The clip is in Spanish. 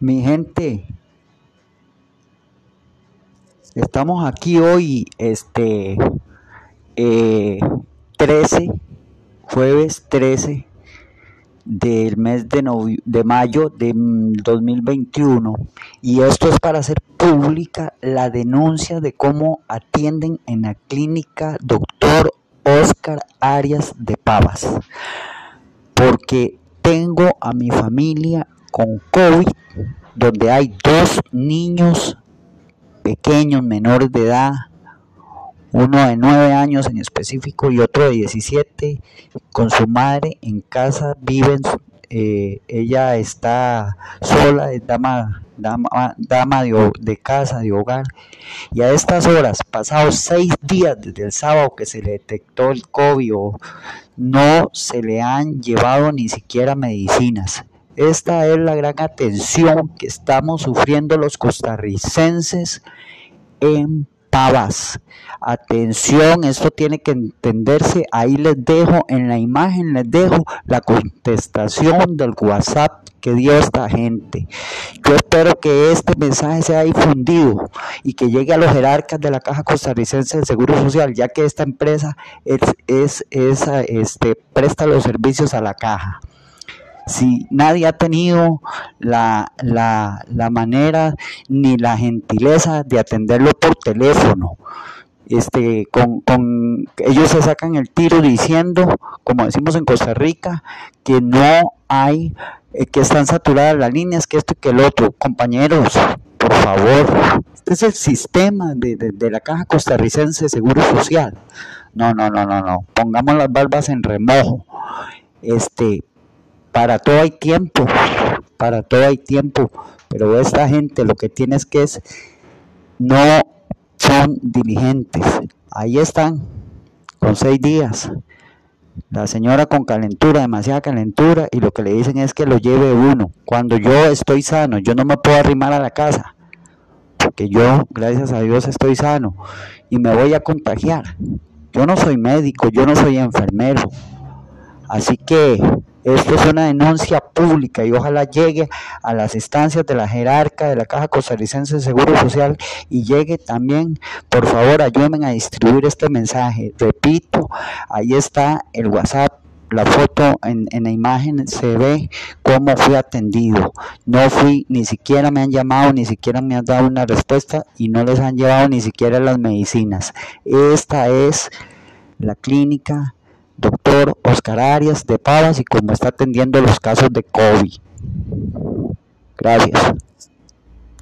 Mi gente, estamos aquí hoy, este, 13, eh, jueves 13 del mes de, de mayo de 2021 y esto es para hacer pública la denuncia de cómo atienden en la clínica doctor Oscar Arias de Pavas. Porque tengo a mi familia con COVID donde hay dos niños pequeños menores de edad uno de nueve años en específico y otro de 17, con su madre en casa, viven, eh, ella está sola, es dama, dama, dama de, de, casa, de hogar, y a estas horas, pasados seis días desde el sábado que se le detectó el COVID, no se le han llevado ni siquiera medicinas. Esta es la gran atención que estamos sufriendo los costarricenses en Pavas. Atención, esto tiene que entenderse. Ahí les dejo en la imagen, les dejo la contestación del WhatsApp que dio esta gente. Yo espero que este mensaje sea difundido y que llegue a los jerarcas de la Caja Costarricense del Seguro Social, ya que esta empresa es, es, este, presta los servicios a la caja si nadie ha tenido la, manera ni la gentileza de atenderlo por teléfono. Este, con, con, ellos se sacan el tiro diciendo, como decimos en Costa Rica, que no hay, eh, que están saturadas las líneas, que esto y que el otro. Compañeros, por favor, este es el sistema de, de la Caja Costarricense de Seguro Social. No, no, no, no, no. Pongamos las barbas en remojo. Este, para todo hay tiempo, para todo hay tiempo, pero esta gente lo que tiene es que es, no son diligentes. Ahí están, con seis días. La señora con calentura, demasiada calentura, y lo que le dicen es que lo lleve uno. Cuando yo estoy sano, yo no me puedo arrimar a la casa, porque yo, gracias a Dios, estoy sano y me voy a contagiar. Yo no soy médico, yo no soy enfermero. Así que esto es una denuncia pública y ojalá llegue a las instancias de la jerarca de la Caja Costarricense de Seguro Social y llegue también, por favor, ayúdenme a distribuir este mensaje. Repito, ahí está el WhatsApp la foto en, en, la imagen se ve cómo fui atendido. No fui, ni siquiera me han llamado, ni siquiera me han dado una respuesta y no les han llevado ni siquiera las medicinas. Esta es la clínica doctor Oscar Arias de Pavas y cómo está atendiendo los casos de COVID. Gracias.